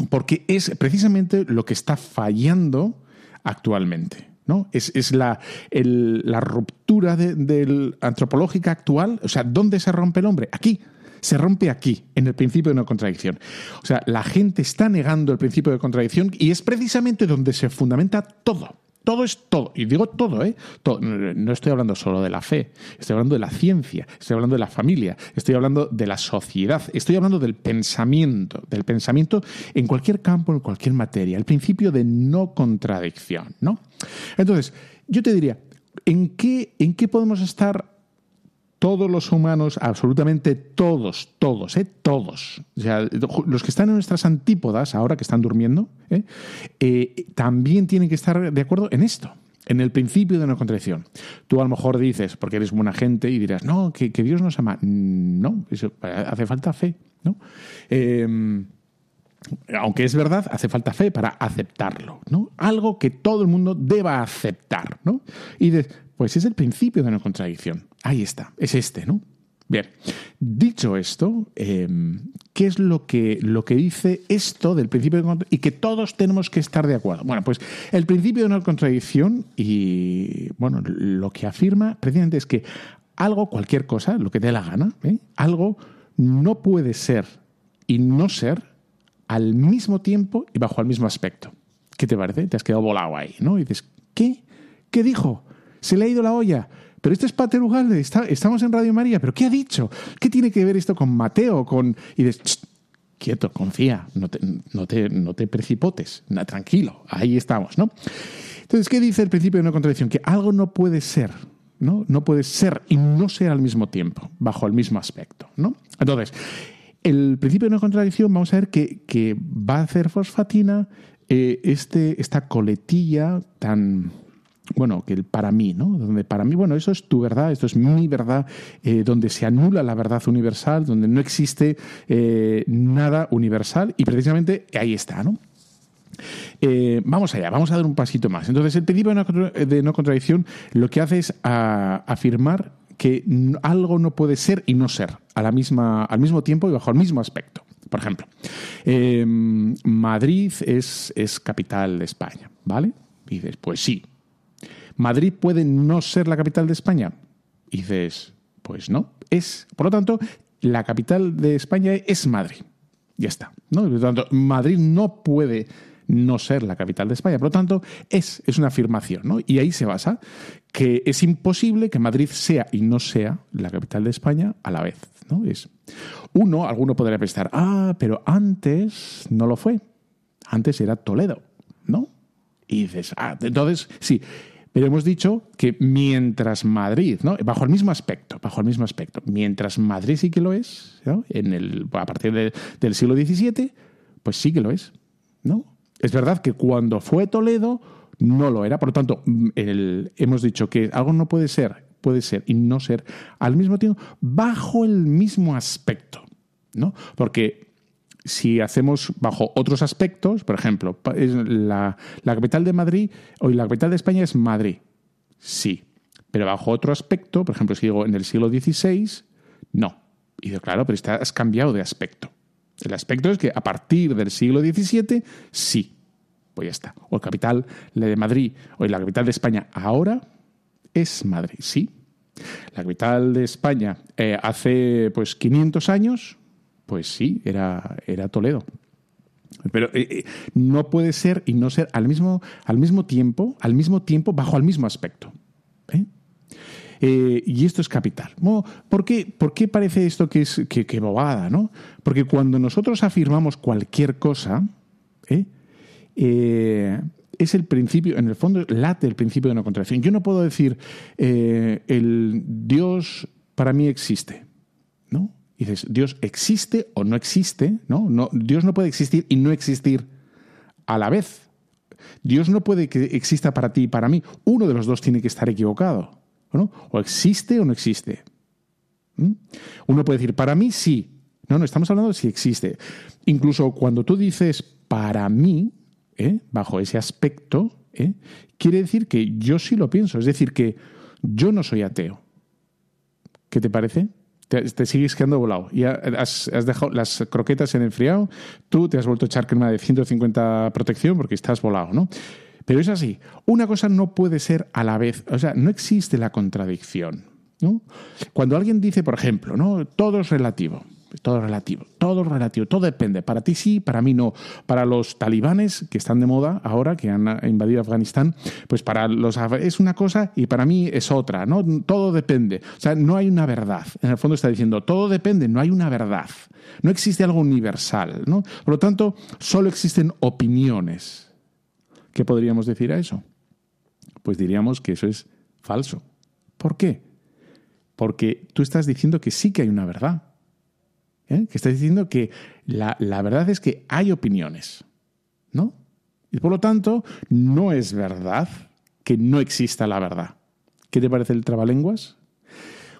porque es precisamente lo que está fallando actualmente. ¿no? Es, la, la ruptura de- del antropológica actual. O sea, ¿dónde se rompe el hombre? Aquí. Se rompe aquí, en el principio de no contradicción. O sea, la gente está negando el principio de contradicción y es precisamente donde se fundamenta todo. Todo es todo. Y digo todo, ¿eh? No estoy hablando solo de la fe, estoy hablando de la ciencia, estoy hablando de la familia, estoy hablando de la sociedad, estoy hablando del pensamiento, del pensamiento en cualquier campo, en cualquier materia, el principio de no contradicción, ¿no? Entonces, yo te diría, ¿en qué, en qué podemos estar todos los humanos, absolutamente todos, todos, ¿eh? todos, o sea, los que están en nuestras antípodas, ahora que están durmiendo, ¿eh? Eh, también tienen que estar de acuerdo en esto, en el principio de no contradicción. Tú a lo mejor dices, porque eres buena gente, y dirás, no, que, Dios nos ama. No, eso, hace falta fe, ¿no? Eh, aunque es verdad, hace falta fe para aceptarlo, ¿no? Algo que todo el mundo deba aceptar, ¿no? Y de, pues es el principio de una contradicción. Ahí está, es este, ¿no? Bien, dicho esto, eh, ¿qué es lo que, lo que dice esto del principio de? Y que todos tenemos que estar de acuerdo. Bueno, pues el principio de una contradicción y, bueno, lo que afirma precisamente es que algo, cualquier cosa, lo que te dé la gana, ¿eh? algo no puede ser y no ser al mismo tiempo y bajo el mismo aspecto. ¿Qué te parece? Te has quedado volado ahí, ¿no? Y dices, ¿qué? ¿Qué dijo? Se le ha ido la olla. Pero este es Pater Ugalde, está- estamos en Radio María, pero ¿qué ha dicho? ¿Qué tiene que ver esto con Mateo? Con... Y "Ch, quieto, confía, no te, no te, no te precipotes, tranquilo, ahí estamos, ¿no? Entonces, ¿qué dice el principio de no contradicción? Que algo no puede ser, ¿no? No puede ser y no ser al mismo tiempo, bajo el mismo aspecto, ¿no? Entonces, el principio de no contradicción, vamos a ver que, que va a hacer fosfatina eh, este, esta coletilla tan, bueno, que el para mí, ¿no? Donde para mí, bueno, eso es tu verdad, esto es mi verdad, eh, donde se anula la verdad universal, donde no existe eh, nada universal y precisamente ahí está, ¿no? Eh, vamos allá, vamos a dar un pasito más. Entonces, el principio de no, contradicción lo que hace es afirmar que algo no puede ser y no ser a la misma, al mismo tiempo y bajo el mismo aspecto. Por ejemplo, eh, Madrid es, es capital de España, ¿vale? Y dices, pues sí. ¿Madrid puede no ser la capital de España? Y dices, pues no. Es, por lo tanto, la capital de España es Madrid. Ya está. ¿no? Por lo tanto, Madrid no puede no ser la capital de España. Por lo tanto, es, es una afirmación. ¿no? Y ahí se basa que es imposible que Madrid sea y no sea la capital de España a la vez. ¿no? Es, uno, alguno podría pensar, ah, pero antes no lo fue. Antes era Toledo, ¿no? Y dices, ah, entonces, sí. Pero hemos dicho que mientras Madrid, ¿no? bajo el mismo aspecto, bajo el mismo aspecto, mientras Madrid sí que lo es, ¿no? en el, a partir de- del siglo XVII, pues sí que lo es. ¿no? Es verdad que cuando fue Toledo no lo era, por lo tanto, mm, hemos dicho que algo no puede ser, puede ser y no ser al mismo tiempo, bajo el mismo aspecto. ¿no? Porque si hacemos bajo otros aspectos, por ejemplo, la, la capital de Madrid o la capital de España es Madrid. Sí. Pero bajo otro aspecto, por ejemplo, si digo en el siglo XVI, no. Y digo, claro, pero has cambiado de aspecto. El aspecto es que a partir del siglo XVII, sí. Pues ya está. O la capital de Madrid o la capital de España ahora es Madrid, sí. La capital de España eh, hace pues 500 años, pues sí, era, era Toledo. Pero eh, eh, no puede ser y no ser al mismo, al mismo tiempo, al mismo tiempo, bajo el mismo aspecto. ¿eh? Eh, y esto es capital. ¿por, qué, por qué parece esto que es que, bobada? ¿no? Porque cuando nosotros afirmamos cualquier cosa, es el principio, en el fondo late el principio de una contradicción. Yo no puedo decir, el Dios para mí existe, ¿no? Dices, Dios existe o no existe, ¿no? no Dios no puede existir y no existir a la vez. Dios no puede que exista para ti y para mí. Uno de los dos tiene que estar equivocado. ¿no? O existe o no existe. ¿Mm? Uno puede decir, para mí sí. No, no, estamos hablando de si existe. Incluso cuando tú dices para mí, ¿eh? bajo ese aspecto, ¿eh? quiere decir que yo sí lo pienso. Es decir, que yo no soy ateo. ¿Qué te parece? Te, sigues quedando volado. Y has, has dejado las croquetas en enfriado, tú te has vuelto a echar crema de 150 protección porque estás volado, ¿no? Pero es así. Una cosa no puede ser a la vez. O sea, no existe la contradicción. ¿no? Cuando alguien dice, por ejemplo, ¿no? todo es relativo. Todo relativo, todo relativo, todo depende. Para ti sí, para mí no. Para los talibanes que están de moda ahora, que han invadido Afganistán, pues para los es una cosa y para mí es otra, ¿no? Todo depende. O sea, no hay una verdad. En el fondo está diciendo, todo depende, no hay una verdad. No existe algo universal, ¿no? Por lo tanto, solo existen opiniones. ¿Qué podríamos decir a eso? Pues diríamos que eso es falso. ¿Por qué? Porque tú estás diciendo que sí que hay una verdad. ¿Eh? Que estás diciendo que la, la verdad es que hay opiniones. ¿No? Y por lo tanto, no es verdad que no exista la verdad. ¿Qué te parece el trabalenguas?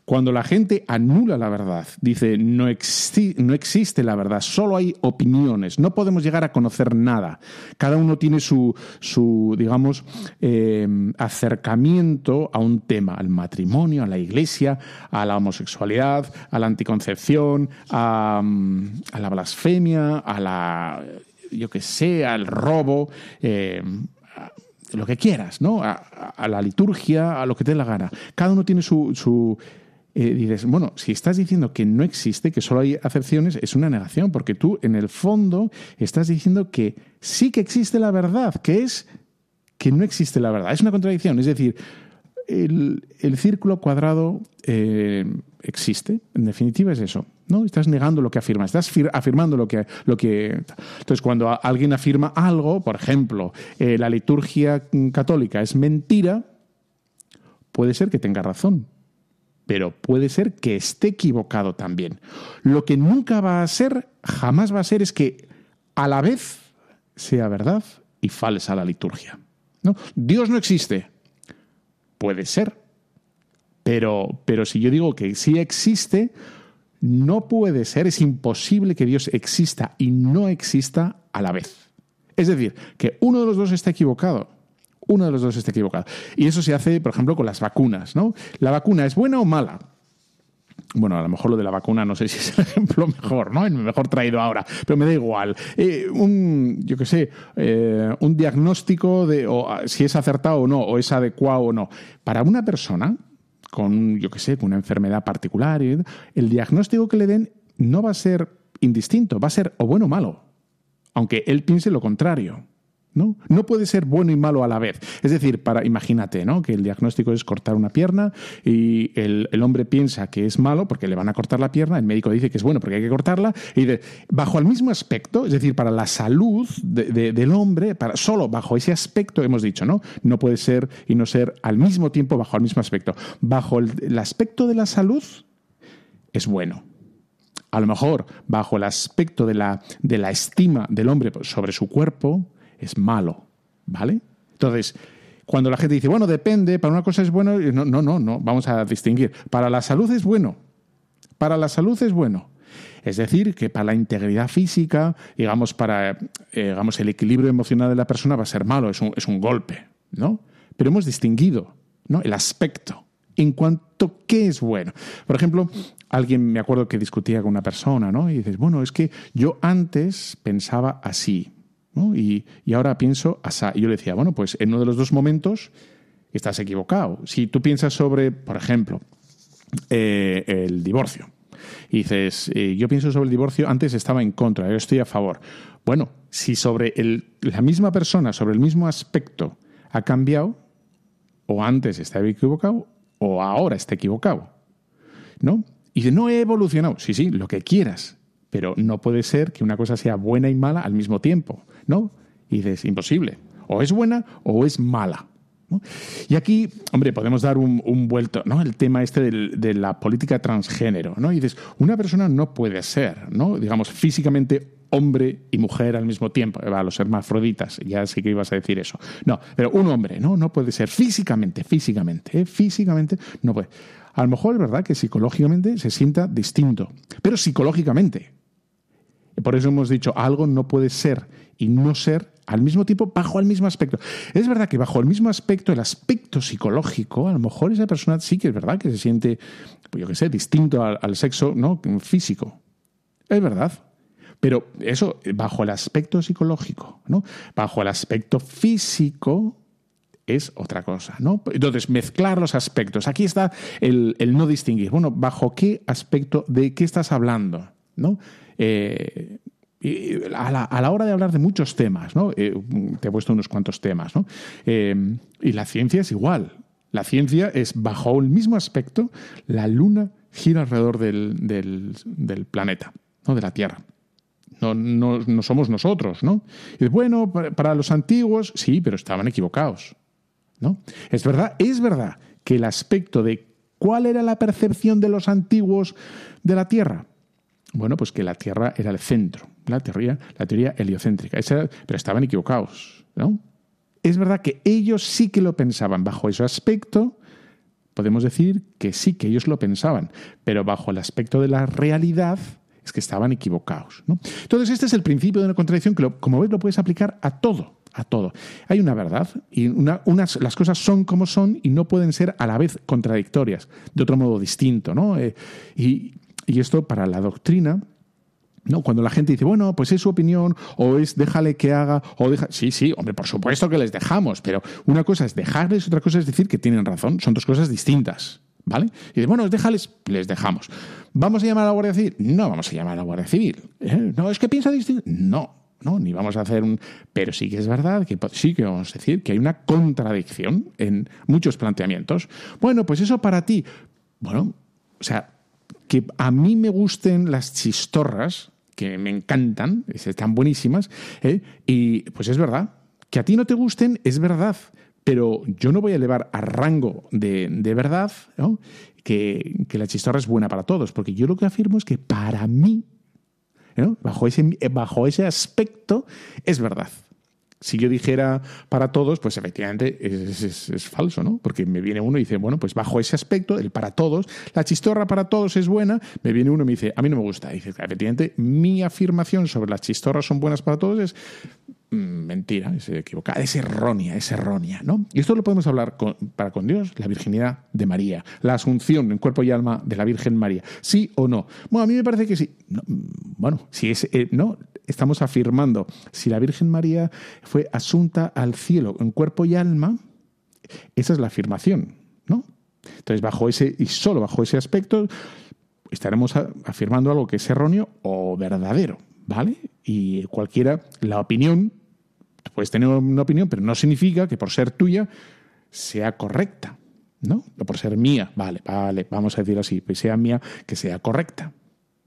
Cuando la gente anula la verdad, dice no, exi- no existe la verdad, solo hay opiniones, no podemos llegar a conocer nada. Cada uno tiene su, su digamos, eh, acercamiento a un tema, al matrimonio, a la iglesia, a la homosexualidad, a la anticoncepción, a, mm, a la blasfemia, a la, yo qué sé, al robo. eh, lo que quieras, ¿no? A, a la liturgia, a lo que te dé la gana. Cada uno tiene su... su eh, dices, bueno, si estás diciendo que no existe, que solo hay acepciones, es una negación, porque tú en el fondo estás diciendo que sí que existe la verdad, que es que no existe la verdad. Es una contradicción, es decir, el, el círculo cuadrado eh, existe, en definitiva es eso. ¿no? Estás negando lo que afirmas, estás fir- afirmando lo que, lo que... Entonces, cuando alguien afirma algo, por ejemplo, eh, la liturgia mm, católica es mentira, puede ser que tenga razón, pero puede ser que esté equivocado también. Lo que nunca va a ser, jamás va a ser, es que a la vez sea verdad y falsa la liturgia. ¿no? Dios no existe. Puede ser. Pero, pero si yo digo que sí existe, no puede ser, es imposible que Dios exista y no exista a la vez. Es decir, que uno de los dos está equivocado. Uno de los dos está equivocado. Y eso se hace, por ejemplo, con las vacunas. ¿no? ¿La vacuna es buena o mala? Bueno, a lo mejor lo de la vacuna no sé si es el ejemplo mejor, ¿no? El mejor traído ahora, pero me da igual. Eh, un, yo qué sé, eh, un diagnóstico de o, ah, si es acertado o no, o es adecuado o no. Para una persona con, yo qué sé, con una enfermedad particular, el diagnóstico que le den no va a ser indistinto, va a ser o bueno o malo, aunque él piense lo contrario. ¿No? no puede ser bueno y malo a la vez. Es decir, para, imagínate ¿no? que el diagnóstico es cortar una pierna y el, el hombre piensa que es malo porque le van a cortar la pierna, el médico dice que es bueno porque hay que cortarla, y bajo el mismo aspecto, es decir, para la salud de- de- del hombre, para, solo bajo ese aspecto hemos dicho, ¿no? No puede ser y no ser al mismo tiempo bajo el mismo aspecto. Bajo el, el aspecto de la salud es bueno a lo mejor bajo el aspecto de la, de la estima del hombre sobre su cuerpo, es malo, ¿vale? Entonces, cuando la gente dice, bueno, depende, para una cosa es bueno, no, no, no, no, vamos a distinguir. Para la salud es bueno, para la salud es bueno. Es decir, que para la integridad física, digamos, para eh, digamos, el equilibrio emocional de la persona va a ser malo, es un, es un golpe, ¿no? Pero hemos distinguido ¿no? el aspecto en cuanto qué es bueno. Por ejemplo, alguien me acuerdo que discutía con una persona, ¿no? Y dices, bueno, es que yo antes pensaba así, Y, y ahora pienso así. Y yo le decía, bueno, pues en uno de los dos momentos estás equivocado. Si tú piensas sobre, por ejemplo, eh, el divorcio. Y dices, eh, yo pienso sobre el divorcio, antes estaba en contra, yo estoy a favor. Bueno, si sobre el, la misma persona, sobre el mismo aspecto, ha cambiado, o antes estaba equivocado, o ahora está equivocado. ¿No? Y dice, no he evolucionado. Sí, sí, lo que quieras. Pero no puede ser que una cosa sea buena y mala al mismo tiempo. ¿No? Y dices, imposible. O es buena o es mala. Y aquí, hombre, podemos dar un, vuelto, ¿no? El tema este del- de la política transgénero, ¿no? Y dices, una persona no puede ser, ¿no? Digamos, físicamente hombre y mujer al mismo tiempo. Va, los hermafroditas, ya sé que ibas a decir eso. No, pero un hombre, ¿no? No puede ser físicamente, físicamente, ¿eh? físicamente no puede. A lo mejor es verdad que psicológicamente se sienta distinto, pero psicológicamente. Por eso hemos dicho, algo no puede ser y no ser al mismo tiempo bajo el mismo aspecto. Es verdad que bajo el mismo aspecto, el aspecto psicológico, a lo mejor esa persona sí que es verdad que se siente, pues yo qué sé, distinto al, sexo ¿no? físico. Es verdad. Pero eso bajo el aspecto psicológico, ¿no? Bajo el aspecto físico es otra cosa, ¿no? Entonces, mezclar los aspectos. Aquí está el, el no distinguir. Bueno, ¿bajo qué aspecto, de qué estás hablando? ¿No? Eh, a, la, hora de hablar de muchos temas, ¿no? Eh, te he puesto unos cuantos temas. Eh, y la ciencia es igual. La ciencia es bajo el mismo aspecto, la luna gira alrededor del, planeta, ¿no? De la Tierra. No, no, somos nosotros, ¿no? Y bueno, para los antiguos, sí, pero estaban equivocados. ¿no? Es verdad, es verdad que el aspecto de cuál era la percepción de los antiguos de la Tierra. Bueno, pues que la Tierra era el centro, la teoría, la teoría heliocéntrica. Esa, pero estaban equivocados, ¿no? Es verdad que ellos sí que lo pensaban bajo ese aspecto. Podemos decir que sí, que ellos lo pensaban, pero bajo el aspecto de la realidad es que estaban equivocados. ¿no? Entonces, este es el principio de una contradicción que, lo, como ves, lo puedes aplicar a todo a todo. Hay una verdad y una, unas, las cosas son como son y no pueden ser a la vez contradictorias, de otro modo distinto. ¿no? Eh, y, y, esto para la doctrina. ¿No? Cuando la gente dice, bueno, pues es su opinión, o es déjale que haga, o deja. Sí, sí, hombre, por supuesto que les dejamos, pero una cosa es dejarles, otra cosa es decir que tienen razón. Son dos cosas distintas. ¿Vale? Y dice, bueno, déjales, les dejamos. ¿Vamos a llamar a la Guardia Civil? No vamos a llamar a la Guardia Civil. ¿Eh? No, es que piensa distinto. No, ¿no? Ni vamos a hacer un... Pero sí que es verdad que sí que vamos a decir que hay una contradicción en muchos planteamientos. Bueno, pues eso para ti. Bueno, o sea, que a mí me gusten las chistorras, que me encantan, están buenísimas, ¿eh? y pues es verdad. Que a ti no te gusten, es verdad. Pero yo no voy a elevar a rango de, de verdad que, que la chistorra es buena para todos, porque yo lo que afirmo es que para mí. Bajo, ese, bajo ese aspecto es verdad. Si yo dijera para todos, pues efectivamente es, es, es, falso, ¿no? Porque me viene uno y dice, bueno, pues bajo ese aspecto, el para todos, la chistorra para todos es buena, me viene uno y me dice, a mí no me gusta. Dice, efectivamente, mi afirmación sobre las chistorras son buenas para todos es mentira, es equivocada, es errónea, es errónea, ¿no? Y esto lo podemos hablar para con Dios, la virginidad de María, la asunción en cuerpo y alma de la Virgen María, ¿sí o no? Bueno, a mí me parece que sí. No, bueno, si es, eh, no, estamos afirmando, si la Virgen María fue asunta al cielo en cuerpo y alma, esa es la afirmación, ¿no? Entonces, bajo ese, y solo bajo ese aspecto, estaremos afirmando algo que es erróneo o verdadero, ¿vale? Y cualquiera, la opinión, puedes tener una opinión, pero no significa que por ser tuya sea correcta, ¿no? O por ser mía, vale, vale, vamos a decirlo así, pues sea mía, que sea correcta.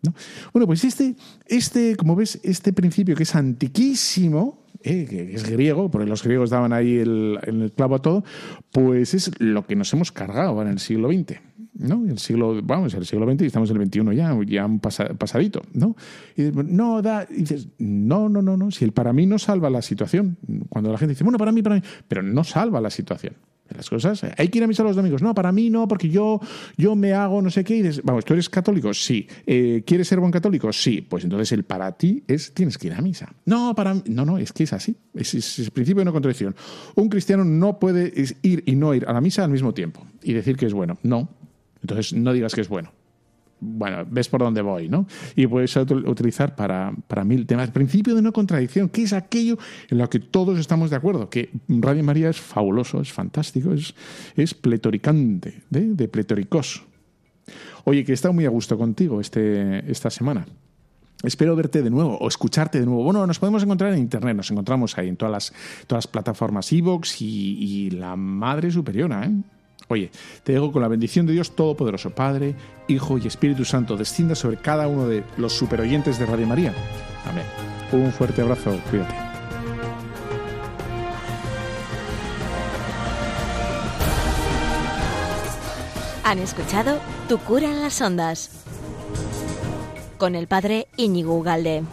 ¿No? Bueno, pues este, este, como ves, este principio que es antiquísimo, eh, que es griego, porque los griegos daban ahí el, el clavo a todo, pues es lo que nos hemos cargado en el siglo XX. ¿no? El siglo, vamos, el siglo XX y estamos en el XXI ya, ya un pasadito, ¿no? Y no, da, y dices, no, no, no, no, si el para mí no salva la situación. Cuando la gente dice, bueno, para mí, para mí, pero no salva la situación. Las cosas, hay que ir a misa los domingos. No, para mí no, porque yo, yo me hago no sé qué. Y dices, vamos, ¿tú eres católico? Sí. Eh, ¿Quieres ser buen católico? Sí. Pues entonces el para ti es tienes que ir a misa. No, para no, no, es que es así. Es, es, principio de una contradicción. Un cristiano no puede ir y no ir a la misa al mismo tiempo y decir que es bueno. No, entonces, no digas que es bueno. Bueno, ves por dónde voy, ¿no? Y puedes utilizar para, para mil temas. Principio de no contradicción, que es aquello en lo que todos estamos de acuerdo, que Radio María es fabuloso, es fantástico, es, es pletoricante, ¿de? de pletoricos. Oye, que he estado muy a gusto contigo este, esta semana. Espero verte de nuevo o escucharte de nuevo. Bueno, nos podemos encontrar en internet, nos encontramos ahí en todas las, todas las plataformas iVoox y, y la madre superiora, ¿eh? Oye, te dejo con la bendición de Dios Todopoderoso, Padre, Hijo y Espíritu Santo, descienda sobre cada uno de los superoyentes de Radio María. Amén. Un fuerte abrazo, cuídate. Han escuchado Tu cura en las ondas con el padre Íñigo Ugalde.